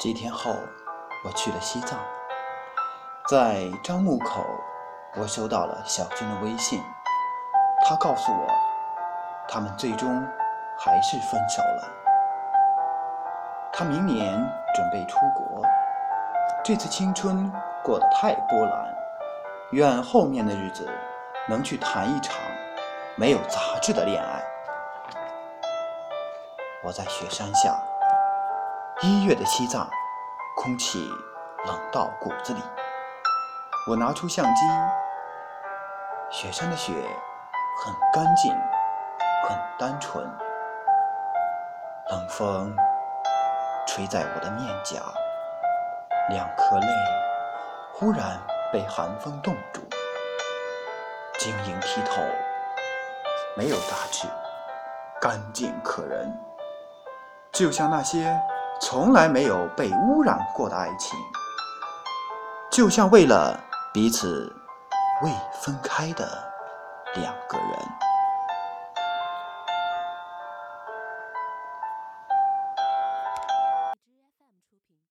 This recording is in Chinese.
几天后，我去了西藏，在樟木口，我收到了小军的微信，他告诉我，他们最终还是分手了。他明年准备出国，这次青春过得太波澜，愿后面的日子能去谈一场没有杂质的恋爱。我在雪山下，一月的西藏，空气冷到骨子里。我拿出相机，雪山的雪很干净，很单纯。冷风吹在我的面颊，两颗泪忽然被寒风冻住，晶莹剔透，没有杂质，干净可人。就像那些从来没有被污染过的爱情，就像为了彼此未分开的两个人。